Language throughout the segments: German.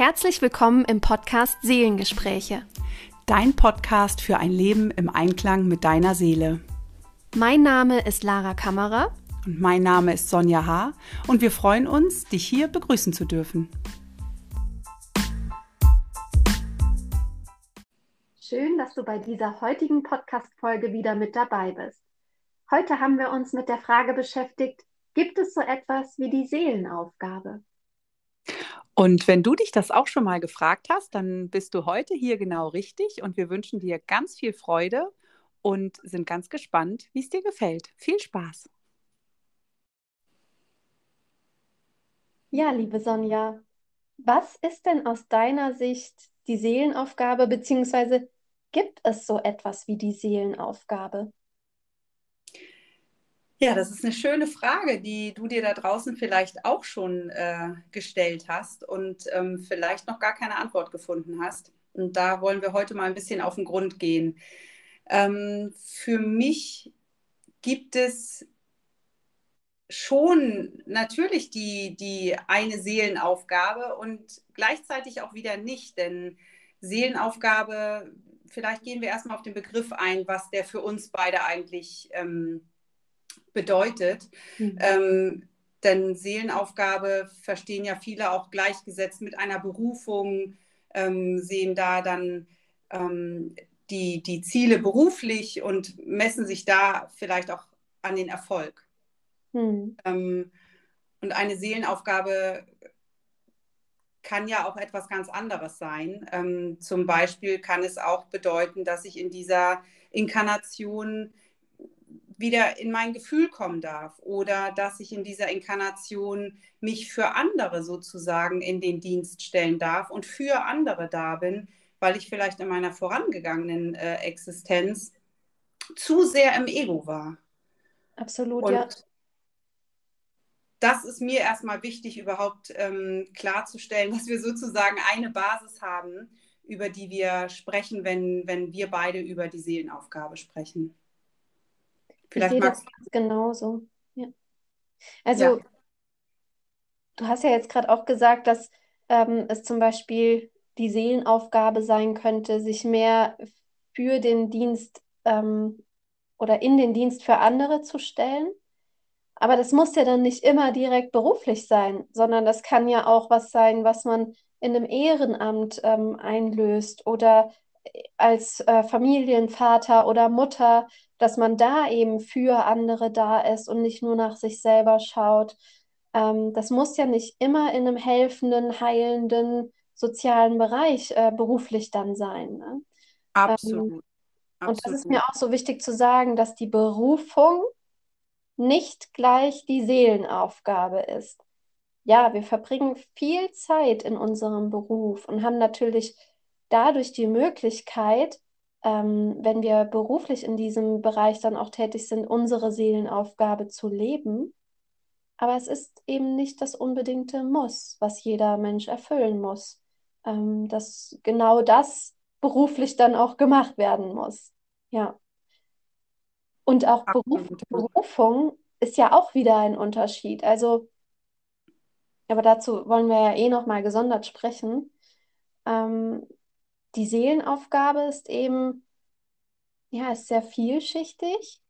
Herzlich willkommen im Podcast Seelengespräche. Dein Podcast für ein Leben im Einklang mit deiner Seele. Mein Name ist Lara Kammerer. Und mein Name ist Sonja H. Und wir freuen uns, dich hier begrüßen zu dürfen. Schön, dass du bei dieser heutigen Podcast-Folge wieder mit dabei bist. Heute haben wir uns mit der Frage beschäftigt, gibt es so etwas wie die Seelenaufgabe? Und wenn du dich das auch schon mal gefragt hast, dann bist du heute hier genau richtig und wir wünschen dir ganz viel Freude und sind ganz gespannt, wie es dir gefällt. Viel Spaß! Ja, liebe Sonja, was ist denn aus deiner Sicht die Seelenaufgabe, beziehungsweise gibt es so etwas wie die Seelenaufgabe? Ja, das ist eine schöne Frage, die du dir da draußen vielleicht auch schon äh, gestellt hast und ähm, vielleicht noch gar keine Antwort gefunden hast. Und da wollen wir heute mal ein bisschen auf den Grund gehen. Ähm, für mich gibt es schon natürlich die, die eine Seelenaufgabe und gleichzeitig auch wieder nicht, denn Seelenaufgabe, vielleicht gehen wir erstmal auf den Begriff ein, was der für uns beide eigentlich ähm, bedeutet. Mhm. Ähm, denn Seelenaufgabe verstehen ja viele auch gleichgesetzt mit einer Berufung, ähm, sehen da dann ähm, die, die Ziele beruflich und messen sich da vielleicht auch an den Erfolg. Mhm. Ähm, und eine Seelenaufgabe kann ja auch etwas ganz anderes sein. Ähm, zum Beispiel kann es auch bedeuten, dass ich in dieser Inkarnation wieder in mein Gefühl kommen darf oder dass ich in dieser Inkarnation mich für andere sozusagen in den Dienst stellen darf und für andere da bin, weil ich vielleicht in meiner vorangegangenen äh, Existenz zu sehr im Ego war. Absolut, und ja. Das ist mir erstmal wichtig, überhaupt ähm, klarzustellen, dass wir sozusagen eine Basis haben, über die wir sprechen, wenn, wenn wir beide über die Seelenaufgabe sprechen. Vielleicht ich sehe das ganz genauso. Ja. Also, ja. du hast ja jetzt gerade auch gesagt, dass ähm, es zum Beispiel die Seelenaufgabe sein könnte, sich mehr für den Dienst ähm, oder in den Dienst für andere zu stellen. Aber das muss ja dann nicht immer direkt beruflich sein, sondern das kann ja auch was sein, was man in einem Ehrenamt ähm, einlöst oder als äh, Familienvater oder Mutter dass man da eben für andere da ist und nicht nur nach sich selber schaut. Ähm, das muss ja nicht immer in einem helfenden, heilenden, sozialen Bereich äh, beruflich dann sein. Ne? Absolut. Ähm, und das ist mir auch so wichtig zu sagen, dass die Berufung nicht gleich die Seelenaufgabe ist. Ja, wir verbringen viel Zeit in unserem Beruf und haben natürlich dadurch die Möglichkeit, ähm, wenn wir beruflich in diesem Bereich dann auch tätig sind, unsere Seelenaufgabe zu leben. Aber es ist eben nicht das unbedingte Muss, was jeder Mensch erfüllen muss. Ähm, dass genau das beruflich dann auch gemacht werden muss. Ja. Und auch Beruf, Berufung ist ja auch wieder ein Unterschied. Also, aber dazu wollen wir ja eh nochmal gesondert sprechen. Ähm, die Seelenaufgabe ist eben, ja, ist sehr vielschichtig.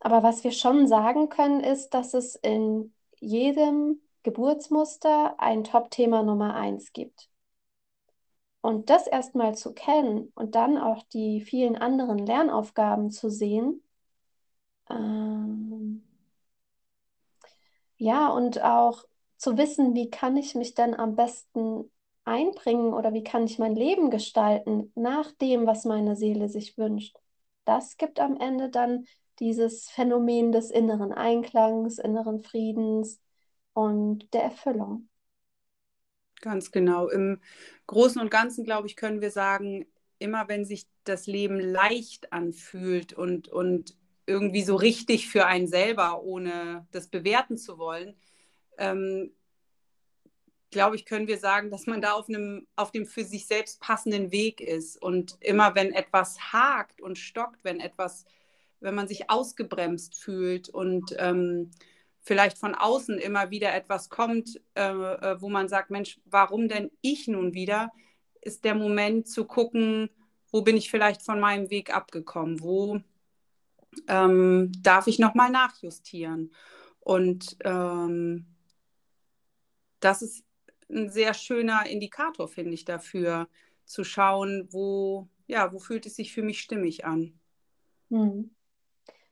Aber was wir schon sagen können, ist, dass es in jedem Geburtsmuster ein Top-Thema Nummer eins gibt. Und das erstmal zu kennen und dann auch die vielen anderen Lernaufgaben zu sehen, ähm, ja, und auch zu wissen, wie kann ich mich denn am besten einbringen oder wie kann ich mein Leben gestalten nach dem, was meine Seele sich wünscht. Das gibt am Ende dann dieses Phänomen des inneren Einklangs, inneren Friedens und der Erfüllung. Ganz genau. Im Großen und Ganzen, glaube ich, können wir sagen, immer wenn sich das Leben leicht anfühlt und, und irgendwie so richtig für einen selber, ohne das bewerten zu wollen, ähm, glaube ich, können wir sagen, dass man da auf, einem, auf dem für sich selbst passenden Weg ist. Und immer wenn etwas hakt und stockt, wenn etwas, wenn man sich ausgebremst fühlt und ähm, vielleicht von außen immer wieder etwas kommt, äh, äh, wo man sagt, Mensch, warum denn ich nun wieder, ist der Moment zu gucken, wo bin ich vielleicht von meinem Weg abgekommen, wo ähm, darf ich nochmal nachjustieren. Und ähm, das ist ein sehr schöner Indikator, finde ich, dafür zu schauen, wo, ja, wo fühlt es sich für mich stimmig an. Hm.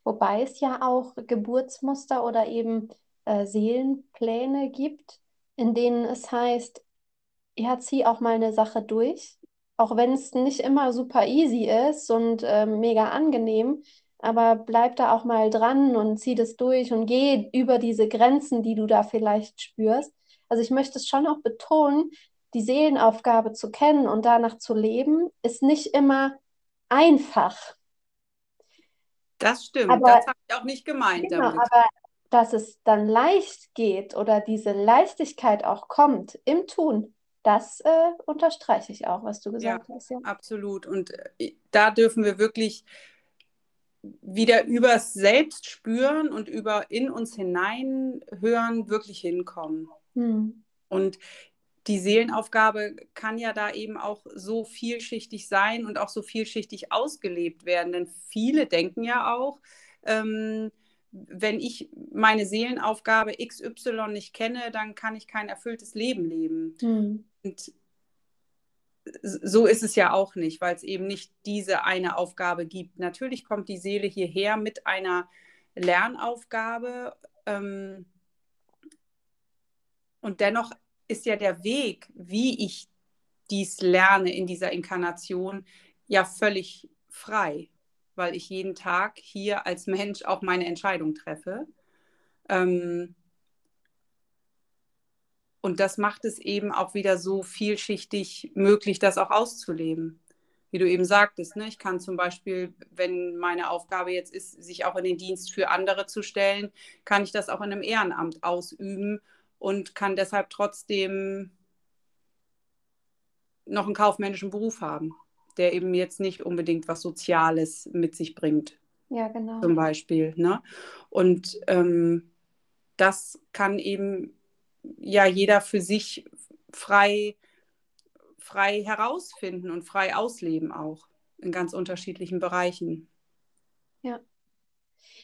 Wobei es ja auch Geburtsmuster oder eben äh, Seelenpläne gibt, in denen es heißt, ja, zieh auch mal eine Sache durch, auch wenn es nicht immer super easy ist und äh, mega angenehm, aber bleib da auch mal dran und zieh das durch und geh über diese Grenzen, die du da vielleicht spürst. Also ich möchte es schon auch betonen, die Seelenaufgabe zu kennen und danach zu leben, ist nicht immer einfach. Das stimmt, aber, das habe ich auch nicht gemeint genau, damit. Aber dass es dann leicht geht oder diese Leichtigkeit auch kommt im Tun, das äh, unterstreiche ich auch, was du gesagt ja, hast. Ja, absolut. Und äh, da dürfen wir wirklich wieder übers Selbst spüren und über in uns hinein hören, wirklich hinkommen. Hm. Und die Seelenaufgabe kann ja da eben auch so vielschichtig sein und auch so vielschichtig ausgelebt werden. Denn viele denken ja auch, ähm, wenn ich meine Seelenaufgabe XY nicht kenne, dann kann ich kein erfülltes Leben leben. Mhm. Und so ist es ja auch nicht, weil es eben nicht diese eine Aufgabe gibt. Natürlich kommt die Seele hierher mit einer Lernaufgabe. Ähm, und dennoch ist ja der Weg, wie ich dies lerne in dieser Inkarnation, ja völlig frei, weil ich jeden Tag hier als Mensch auch meine Entscheidung treffe. Ähm, und das macht es eben auch wieder so vielschichtig möglich, das auch auszuleben. Wie du eben sagtest, ne? ich kann zum Beispiel, wenn meine Aufgabe jetzt ist, sich auch in den Dienst für andere zu stellen, kann ich das auch in einem Ehrenamt ausüben und kann deshalb trotzdem noch einen kaufmännischen Beruf haben, der eben jetzt nicht unbedingt was Soziales mit sich bringt. Ja, genau. Zum Beispiel. Ne? Und ähm, das kann eben ja jeder für sich frei, frei herausfinden und frei ausleben auch in ganz unterschiedlichen Bereichen. Ja.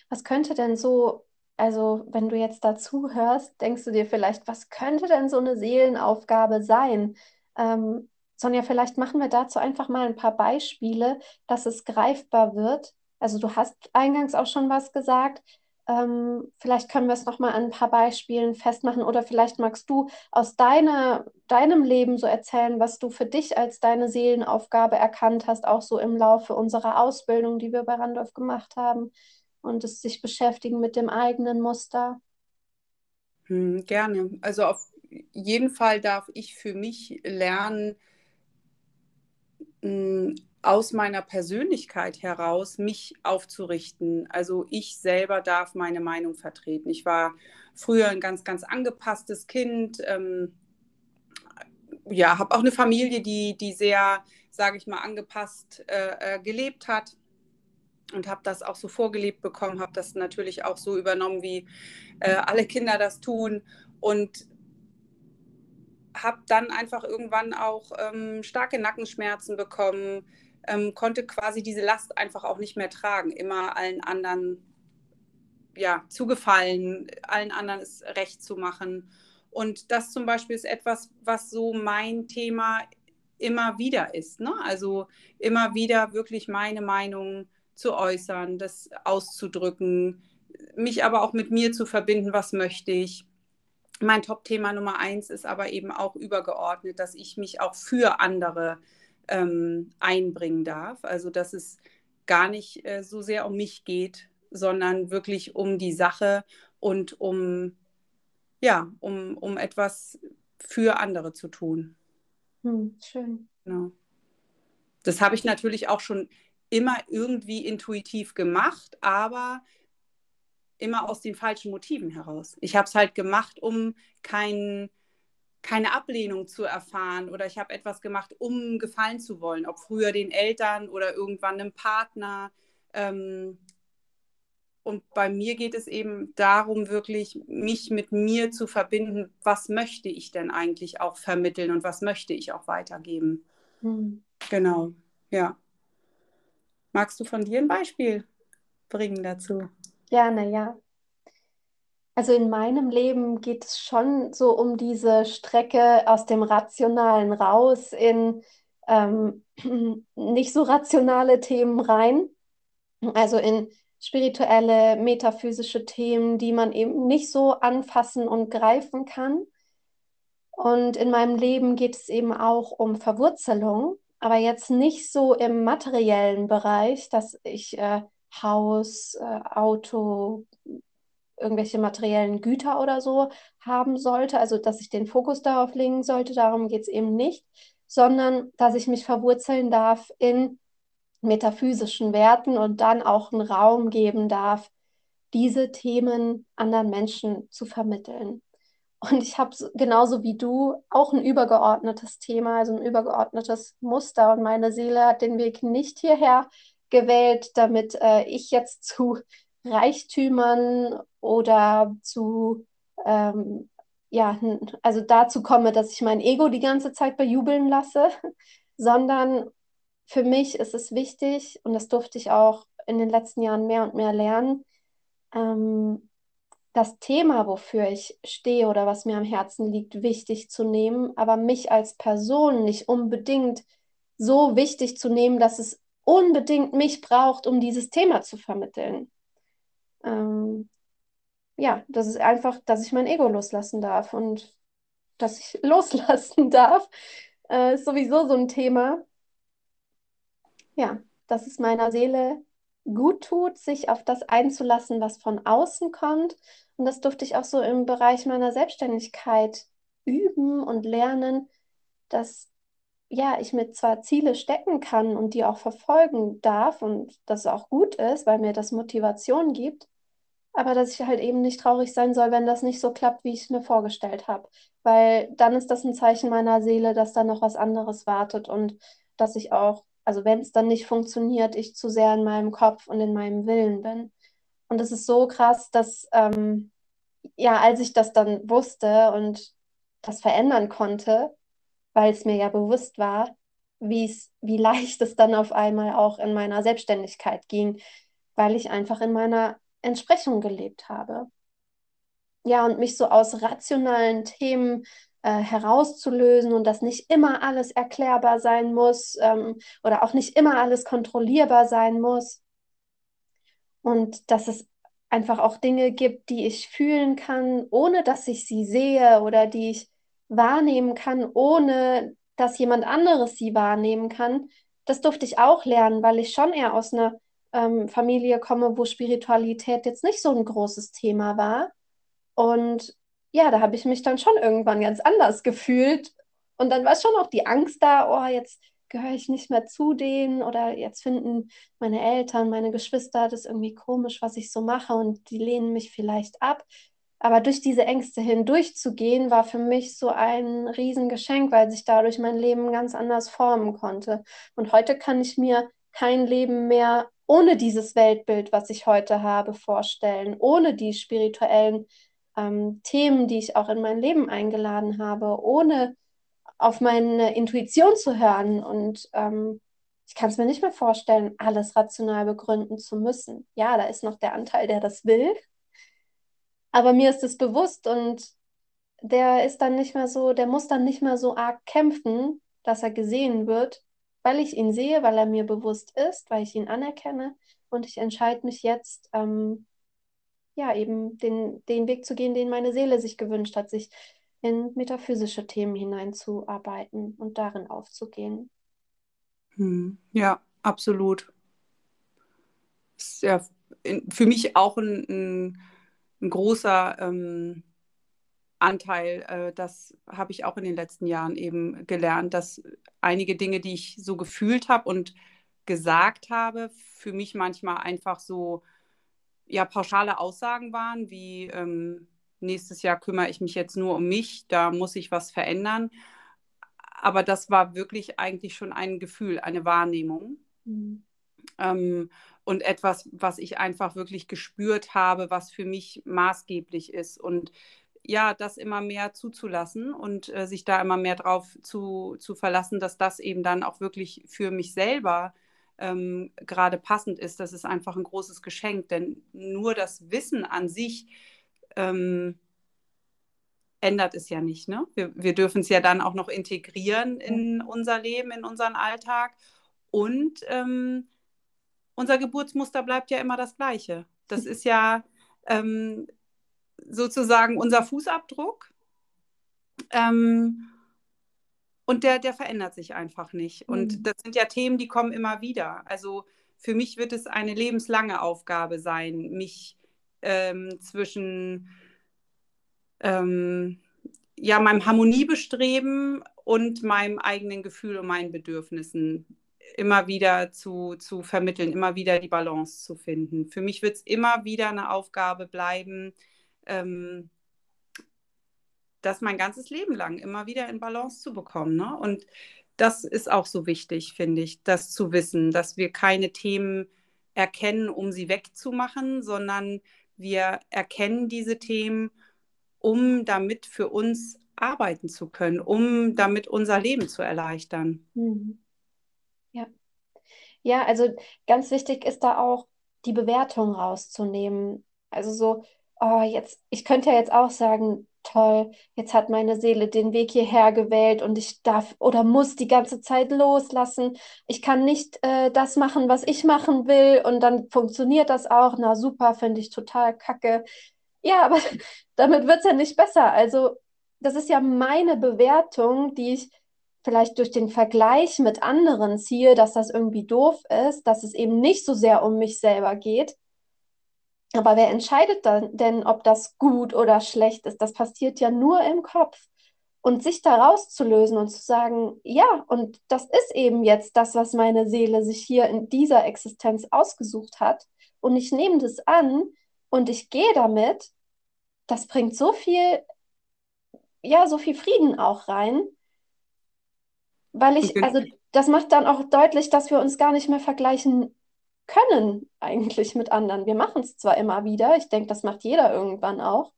Was könnte denn so also, wenn du jetzt dazu hörst, denkst du dir vielleicht, was könnte denn so eine Seelenaufgabe sein? Ähm, Sonja, vielleicht machen wir dazu einfach mal ein paar Beispiele, dass es greifbar wird. Also, du hast eingangs auch schon was gesagt. Ähm, vielleicht können wir es noch mal an ein paar Beispielen festmachen oder vielleicht magst du aus deiner, deinem Leben so erzählen, was du für dich als deine Seelenaufgabe erkannt hast, auch so im Laufe unserer Ausbildung, die wir bei Randolph gemacht haben und es sich beschäftigen mit dem eigenen Muster? Hm, gerne. Also auf jeden Fall darf ich für mich lernen, hm, aus meiner Persönlichkeit heraus mich aufzurichten. Also ich selber darf meine Meinung vertreten. Ich war früher ein ganz, ganz angepasstes Kind. Ähm, ja, habe auch eine Familie, die, die sehr, sage ich mal, angepasst äh, äh gelebt hat und habe das auch so vorgelebt bekommen, habe das natürlich auch so übernommen, wie äh, alle Kinder das tun und habe dann einfach irgendwann auch ähm, starke Nackenschmerzen bekommen, ähm, konnte quasi diese Last einfach auch nicht mehr tragen, immer allen anderen ja, zugefallen, allen anderen es recht zu machen. Und das zum Beispiel ist etwas, was so mein Thema immer wieder ist. Ne? Also immer wieder wirklich meine Meinung zu äußern, das auszudrücken, mich aber auch mit mir zu verbinden, was möchte ich. Mein Top-Thema Nummer eins ist aber eben auch übergeordnet, dass ich mich auch für andere ähm, einbringen darf. Also dass es gar nicht äh, so sehr um mich geht, sondern wirklich um die Sache und um, ja, um, um etwas für andere zu tun. Hm, schön. Genau. Das habe ich natürlich auch schon immer irgendwie intuitiv gemacht, aber immer aus den falschen Motiven heraus. Ich habe es halt gemacht, um kein, keine Ablehnung zu erfahren oder ich habe etwas gemacht, um gefallen zu wollen, ob früher den Eltern oder irgendwann einem Partner. Ähm, und bei mir geht es eben darum, wirklich mich mit mir zu verbinden. Was möchte ich denn eigentlich auch vermitteln und was möchte ich auch weitergeben? Mhm. Genau, ja. Magst du von dir ein Beispiel bringen dazu? Gerne, ja. Also in meinem Leben geht es schon so um diese Strecke aus dem Rationalen raus in ähm, nicht so rationale Themen rein. Also in spirituelle, metaphysische Themen, die man eben nicht so anfassen und greifen kann. Und in meinem Leben geht es eben auch um Verwurzelung, aber jetzt nicht so im materiellen Bereich, dass ich äh, Haus, äh, Auto, irgendwelche materiellen Güter oder so haben sollte, also dass ich den Fokus darauf legen sollte, darum geht es eben nicht, sondern dass ich mich verwurzeln darf in metaphysischen Werten und dann auch einen Raum geben darf, diese Themen anderen Menschen zu vermitteln. Und ich habe genauso wie du auch ein übergeordnetes Thema, also ein übergeordnetes Muster. Und meine Seele hat den Weg nicht hierher gewählt, damit äh, ich jetzt zu Reichtümern oder zu, ähm, ja, also dazu komme, dass ich mein Ego die ganze Zeit bejubeln lasse, sondern für mich ist es wichtig, und das durfte ich auch in den letzten Jahren mehr und mehr lernen, ähm, das Thema, wofür ich stehe oder was mir am Herzen liegt, wichtig zu nehmen, aber mich als Person nicht unbedingt so wichtig zu nehmen, dass es unbedingt mich braucht, um dieses Thema zu vermitteln. Ähm, ja, das ist einfach, dass ich mein Ego loslassen darf und dass ich loslassen darf, äh, ist sowieso so ein Thema ja, dass es meiner Seele gut tut, sich auf das einzulassen, was von außen kommt. Und das durfte ich auch so im Bereich meiner Selbstständigkeit üben und lernen, dass ja, ich mir zwar Ziele stecken kann und die auch verfolgen darf und das auch gut ist, weil mir das Motivation gibt, aber dass ich halt eben nicht traurig sein soll, wenn das nicht so klappt, wie ich es mir vorgestellt habe. Weil dann ist das ein Zeichen meiner Seele, dass da noch was anderes wartet und dass ich auch also wenn es dann nicht funktioniert, ich zu sehr in meinem Kopf und in meinem Willen bin. Und es ist so krass, dass, ähm, ja, als ich das dann wusste und das verändern konnte, weil es mir ja bewusst war, wie leicht es dann auf einmal auch in meiner Selbstständigkeit ging, weil ich einfach in meiner Entsprechung gelebt habe. Ja, und mich so aus rationalen Themen äh, herauszulösen und dass nicht immer alles erklärbar sein muss ähm, oder auch nicht immer alles kontrollierbar sein muss. Und dass es einfach auch Dinge gibt, die ich fühlen kann, ohne dass ich sie sehe oder die ich wahrnehmen kann, ohne dass jemand anderes sie wahrnehmen kann. Das durfte ich auch lernen, weil ich schon eher aus einer ähm, Familie komme, wo Spiritualität jetzt nicht so ein großes Thema war. Und ja, da habe ich mich dann schon irgendwann ganz anders gefühlt. Und dann war schon auch die Angst da, oh, jetzt gehöre ich nicht mehr zu denen oder jetzt finden meine Eltern, meine Geschwister das irgendwie komisch, was ich so mache und die lehnen mich vielleicht ab. Aber durch diese Ängste hindurchzugehen, war für mich so ein Riesengeschenk, weil sich dadurch mein Leben ganz anders formen konnte. Und heute kann ich mir kein Leben mehr ohne dieses Weltbild, was ich heute habe, vorstellen, ohne die spirituellen ähm, Themen, die ich auch in mein Leben eingeladen habe, ohne auf meine Intuition zu hören. Und ähm, ich kann es mir nicht mehr vorstellen, alles rational begründen zu müssen. Ja, da ist noch der Anteil, der das will. Aber mir ist es bewusst und der ist dann nicht mehr so, der muss dann nicht mehr so arg kämpfen, dass er gesehen wird, weil ich ihn sehe, weil er mir bewusst ist, weil ich ihn anerkenne. Und ich entscheide mich jetzt, ähm, ja, eben den, den Weg zu gehen, den meine Seele sich gewünscht hat, sich in metaphysische Themen hineinzuarbeiten und darin aufzugehen. Hm, ja, absolut. Ist ja für mich auch ein, ein, ein großer ähm, Anteil. Äh, das habe ich auch in den letzten Jahren eben gelernt, dass einige Dinge, die ich so gefühlt habe und gesagt habe, für mich manchmal einfach so ja pauschale Aussagen waren, wie ähm, nächstes Jahr kümmere ich mich jetzt nur um mich, da muss ich was verändern. Aber das war wirklich eigentlich schon ein Gefühl, eine Wahrnehmung. Mhm. Ähm, und etwas, was ich einfach wirklich gespürt habe, was für mich maßgeblich ist. Und ja, das immer mehr zuzulassen und äh, sich da immer mehr drauf zu, zu verlassen, dass das eben dann auch wirklich für mich selber ähm, gerade passend ist. Das ist einfach ein großes Geschenk, denn nur das Wissen an sich ähm, ändert es ja nicht. Ne? Wir, wir dürfen es ja dann auch noch integrieren in unser Leben, in unseren Alltag. Und ähm, unser Geburtsmuster bleibt ja immer das gleiche. Das ist ja ähm, sozusagen unser Fußabdruck. Ähm, und der, der verändert sich einfach nicht. Und mhm. das sind ja Themen, die kommen immer wieder. Also für mich wird es eine lebenslange Aufgabe sein, mich ähm, zwischen ähm, ja, meinem Harmoniebestreben und meinem eigenen Gefühl und meinen Bedürfnissen immer wieder zu, zu vermitteln, immer wieder die Balance zu finden. Für mich wird es immer wieder eine Aufgabe bleiben, ähm, das mein ganzes Leben lang immer wieder in Balance zu bekommen. Ne? Und das ist auch so wichtig, finde ich, das zu wissen, dass wir keine Themen erkennen, um sie wegzumachen, sondern wir erkennen diese Themen, um damit für uns arbeiten zu können, um damit unser Leben zu erleichtern. Mhm. Ja. Ja, also ganz wichtig ist da auch die Bewertung rauszunehmen. Also so, oh, jetzt, ich könnte ja jetzt auch sagen, toll, jetzt hat meine Seele den Weg hierher gewählt und ich darf oder muss die ganze Zeit loslassen. Ich kann nicht äh, das machen, was ich machen will und dann funktioniert das auch. Na super, finde ich total kacke. Ja, aber damit wird es ja nicht besser. Also das ist ja meine Bewertung, die ich vielleicht durch den Vergleich mit anderen ziehe, dass das irgendwie doof ist, dass es eben nicht so sehr um mich selber geht. Aber wer entscheidet dann denn, ob das gut oder schlecht ist? Das passiert ja nur im Kopf. Und sich da rauszulösen und zu sagen, ja, und das ist eben jetzt das, was meine Seele sich hier in dieser Existenz ausgesucht hat. Und ich nehme das an und ich gehe damit, das bringt so viel, ja, so viel Frieden auch rein. Weil ich, also das macht dann auch deutlich, dass wir uns gar nicht mehr vergleichen können eigentlich mit anderen. Wir machen es zwar immer wieder, ich denke, das macht jeder irgendwann auch.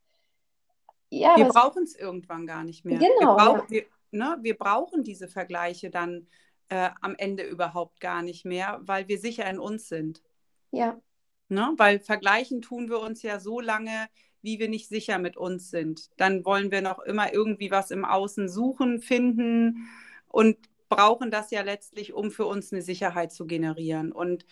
Ja, wir brauchen es irgendwann gar nicht mehr. Genau. Wir, brauch, ja. wir, ne, wir brauchen diese Vergleiche dann äh, am Ende überhaupt gar nicht mehr, weil wir sicher in uns sind. Ja. Ne? Weil vergleichen tun wir uns ja so lange, wie wir nicht sicher mit uns sind. Dann wollen wir noch immer irgendwie was im Außen suchen, finden und brauchen das ja letztlich, um für uns eine Sicherheit zu generieren. Und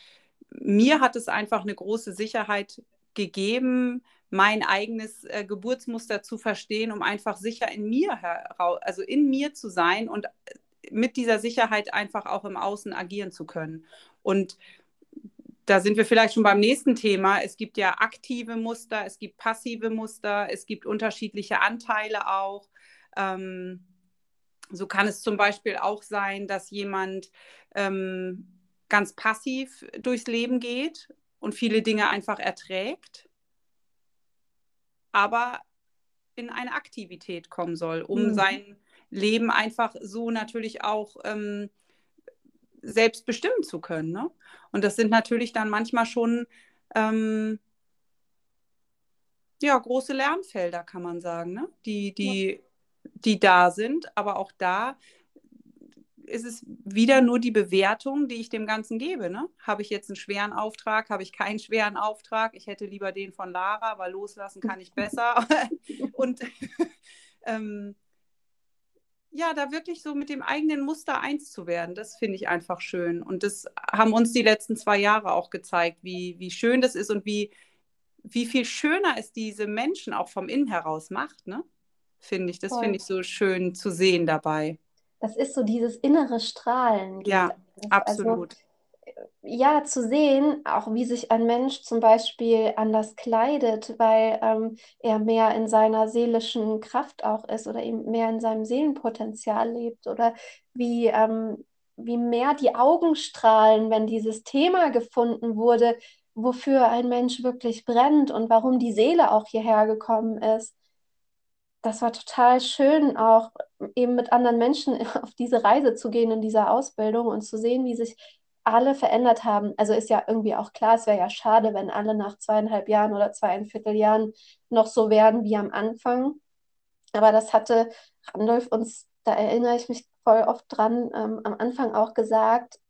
mir hat es einfach eine große Sicherheit gegeben, mein eigenes äh, Geburtsmuster zu verstehen, um einfach sicher in mir heraus, also in mir zu sein und mit dieser Sicherheit einfach auch im Außen agieren zu können. Und da sind wir vielleicht schon beim nächsten Thema. Es gibt ja aktive Muster, es gibt passive Muster, es gibt unterschiedliche Anteile auch. Ähm, so kann es zum Beispiel auch sein, dass jemand ähm, ganz passiv durchs Leben geht und viele Dinge einfach erträgt, aber in eine Aktivität kommen soll, um mhm. sein Leben einfach so natürlich auch ähm, selbst bestimmen zu können. Ne? Und das sind natürlich dann manchmal schon ähm, ja, große Lernfelder, kann man sagen, ne? die, die, ja. die da sind. Aber auch da ist es wieder nur die Bewertung, die ich dem Ganzen gebe. Ne? Habe ich jetzt einen schweren Auftrag? Habe ich keinen schweren Auftrag? Ich hätte lieber den von Lara, weil loslassen kann ich besser. Und ähm, ja, da wirklich so mit dem eigenen Muster eins zu werden, das finde ich einfach schön. Und das haben uns die letzten zwei Jahre auch gezeigt, wie, wie schön das ist und wie, wie viel schöner es diese Menschen auch vom Innen heraus macht, ne? Finde ich. Das finde ich so schön zu sehen dabei das ist so dieses innere Strahlen. Ja, also, absolut. Also, ja, zu sehen, auch wie sich ein Mensch zum Beispiel anders kleidet, weil ähm, er mehr in seiner seelischen Kraft auch ist oder eben mehr in seinem Seelenpotenzial lebt oder wie, ähm, wie mehr die Augen strahlen, wenn dieses Thema gefunden wurde, wofür ein Mensch wirklich brennt und warum die Seele auch hierher gekommen ist das war total schön, auch eben mit anderen Menschen auf diese Reise zu gehen in dieser Ausbildung und zu sehen, wie sich alle verändert haben. Also ist ja irgendwie auch klar, es wäre ja schade, wenn alle nach zweieinhalb Jahren oder zweieinviertel Jahren noch so werden wie am Anfang. Aber das hatte Randolph uns, da erinnere ich mich voll oft dran, ähm, am Anfang auch gesagt,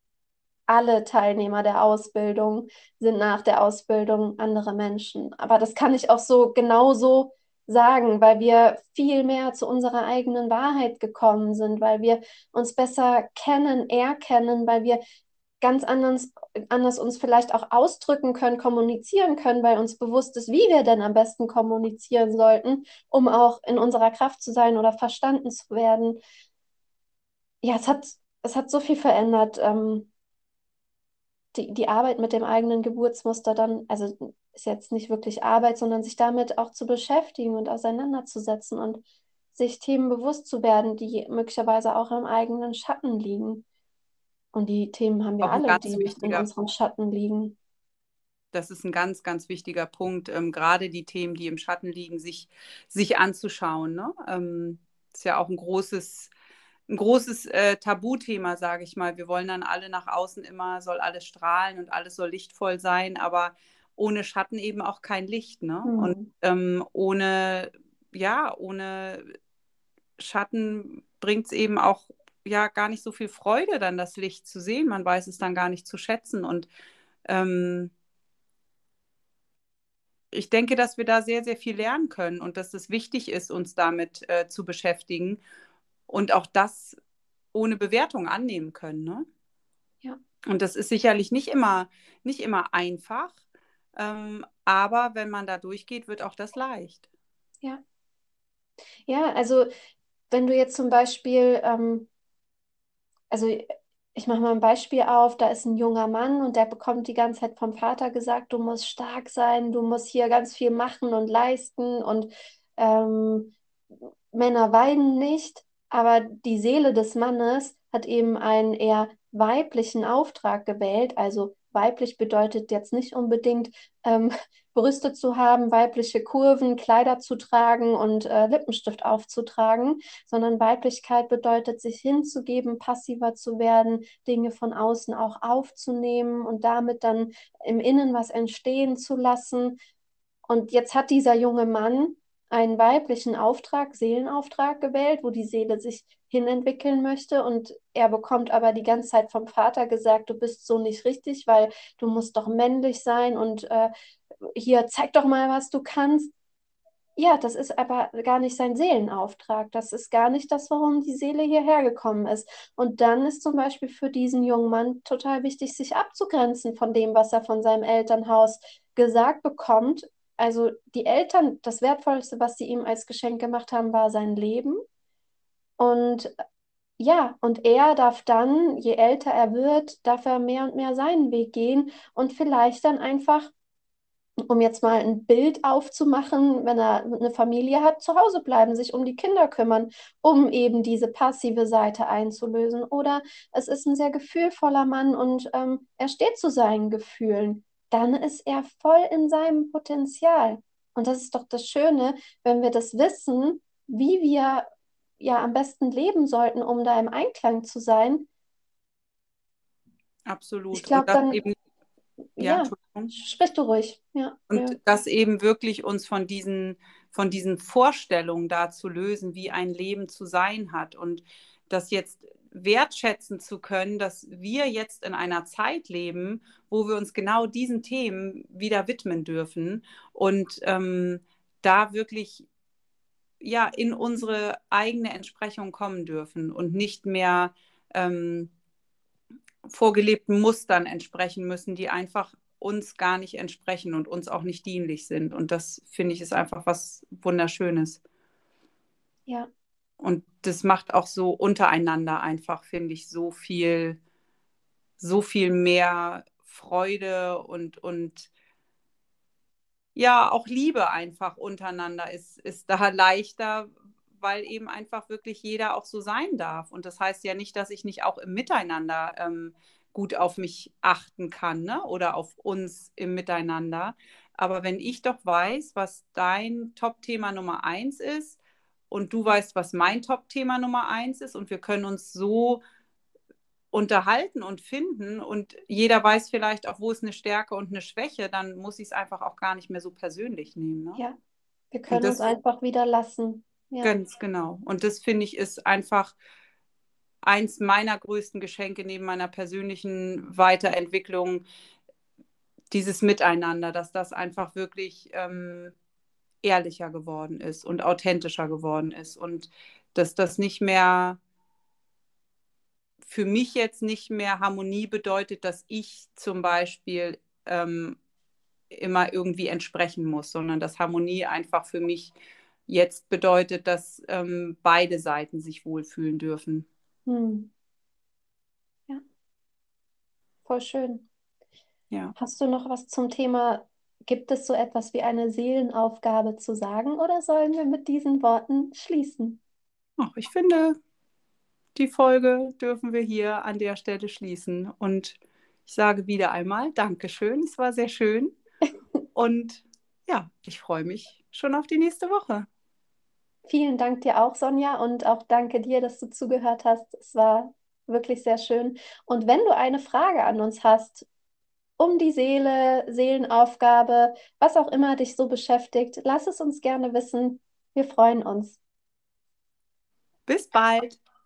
alle Teilnehmer der Ausbildung sind nach der Ausbildung andere Menschen. Aber das kann ich auch so genauso sagen, weil wir viel mehr zu unserer eigenen Wahrheit gekommen sind, weil wir uns besser kennen, erkennen, weil wir ganz anders, anders uns vielleicht auch ausdrücken können, kommunizieren können, weil uns bewusst ist, wie wir denn am besten kommunizieren sollten, um auch in unserer Kraft zu sein oder verstanden zu werden. Ja, es hat, es hat so viel verändert. Ähm, die, die Arbeit mit dem eigenen Geburtsmuster dann, also ist jetzt nicht wirklich Arbeit, sondern sich damit auch zu beschäftigen und auseinanderzusetzen und sich Themen bewusst zu werden, die möglicherweise auch im eigenen Schatten liegen. Und die Themen haben wir alle, die in unserem Schatten liegen. Das ist ein ganz, ganz wichtiger Punkt, ähm, gerade die Themen, die im Schatten liegen, sich, sich anzuschauen. Ne? Ähm, ist ja auch ein großes ein großes äh, Tabuthema, sage ich mal. Wir wollen dann alle nach außen immer, soll alles strahlen und alles soll lichtvoll sein, aber ohne Schatten eben auch kein Licht. Ne? Mhm. Und ähm, ohne, ja, ohne Schatten bringt es eben auch ja gar nicht so viel Freude, dann das Licht zu sehen. Man weiß es dann gar nicht zu schätzen. Und ähm, ich denke, dass wir da sehr, sehr viel lernen können und dass es wichtig ist, uns damit äh, zu beschäftigen und auch das ohne Bewertung annehmen können. Ne? Ja. Und das ist sicherlich nicht immer, nicht immer einfach, ähm, aber wenn man da durchgeht, wird auch das leicht. Ja. Ja, also wenn du jetzt zum Beispiel, ähm, also ich mache mal ein Beispiel auf, da ist ein junger Mann und der bekommt die ganze Zeit vom Vater gesagt, du musst stark sein, du musst hier ganz viel machen und leisten und ähm, Männer weinen nicht. Aber die Seele des Mannes hat eben einen eher weiblichen Auftrag gewählt. Also weiblich bedeutet jetzt nicht unbedingt ähm, Brüste zu haben, weibliche Kurven, Kleider zu tragen und äh, Lippenstift aufzutragen, sondern Weiblichkeit bedeutet, sich hinzugeben, passiver zu werden, Dinge von außen auch aufzunehmen und damit dann im Innen was entstehen zu lassen. Und jetzt hat dieser junge Mann einen weiblichen Auftrag, Seelenauftrag gewählt, wo die Seele sich hinentwickeln möchte. Und er bekommt aber die ganze Zeit vom Vater gesagt, du bist so nicht richtig, weil du musst doch männlich sein und äh, hier zeig doch mal, was du kannst. Ja, das ist aber gar nicht sein Seelenauftrag. Das ist gar nicht das, warum die Seele hierher gekommen ist. Und dann ist zum Beispiel für diesen jungen Mann total wichtig, sich abzugrenzen von dem, was er von seinem Elternhaus gesagt bekommt, also die Eltern, das Wertvollste, was sie ihm als Geschenk gemacht haben, war sein Leben. Und ja, und er darf dann, je älter er wird, darf er mehr und mehr seinen Weg gehen und vielleicht dann einfach, um jetzt mal ein Bild aufzumachen, wenn er eine Familie hat, zu Hause bleiben, sich um die Kinder kümmern, um eben diese passive Seite einzulösen. Oder es ist ein sehr gefühlvoller Mann und ähm, er steht zu seinen Gefühlen dann ist er voll in seinem Potenzial. Und das ist doch das Schöne, wenn wir das wissen, wie wir ja am besten leben sollten, um da im Einklang zu sein. Absolut. Ich glaube dann, eben, ja, ja sprich du ruhig. Ja, und ja. das eben wirklich uns von diesen, von diesen Vorstellungen da zu lösen, wie ein Leben zu sein hat und das jetzt wertschätzen zu können, dass wir jetzt in einer Zeit leben, wo wir uns genau diesen Themen wieder widmen dürfen und ähm, da wirklich ja in unsere eigene Entsprechung kommen dürfen und nicht mehr ähm, vorgelebten Mustern entsprechen müssen, die einfach uns gar nicht entsprechen und uns auch nicht dienlich sind. Und das finde ich ist einfach was Wunderschönes. Ja, und das macht auch so untereinander einfach, finde ich, so viel, so viel mehr Freude und, und ja, auch Liebe einfach untereinander ist, ist da leichter, weil eben einfach wirklich jeder auch so sein darf. Und das heißt ja nicht, dass ich nicht auch im Miteinander ähm, gut auf mich achten kann ne? oder auf uns im Miteinander. Aber wenn ich doch weiß, was dein Top-Thema Nummer eins ist, und du weißt, was mein Top-Thema Nummer eins ist und wir können uns so unterhalten und finden und jeder weiß vielleicht auch, wo ist eine Stärke und eine Schwäche, dann muss ich es einfach auch gar nicht mehr so persönlich nehmen. Ne? Ja, wir können das, uns einfach wieder lassen. Ja. Ganz genau. Und das finde ich ist einfach eins meiner größten Geschenke neben meiner persönlichen Weiterentwicklung, dieses Miteinander, dass das einfach wirklich ähm, ehrlicher geworden ist und authentischer geworden ist und dass das nicht mehr für mich jetzt nicht mehr Harmonie bedeutet, dass ich zum Beispiel ähm, immer irgendwie entsprechen muss, sondern dass Harmonie einfach für mich jetzt bedeutet, dass ähm, beide Seiten sich wohlfühlen dürfen. Hm. Ja, voll schön. Ja. Hast du noch was zum Thema, gibt es so etwas wie eine Seelenaufgabe zu sagen oder sollen wir mit diesen Worten schließen? Ach, ich finde, die Folge dürfen wir hier an der Stelle schließen. Und ich sage wieder einmal Dankeschön, es war sehr schön. Und ja, ich freue mich schon auf die nächste Woche. Vielen Dank dir auch, Sonja, und auch danke dir, dass du zugehört hast. Es war wirklich sehr schön. Und wenn du eine Frage an uns hast, um die Seele, Seelenaufgabe, was auch immer dich so beschäftigt, lass es uns gerne wissen. Wir freuen uns. Bis bald.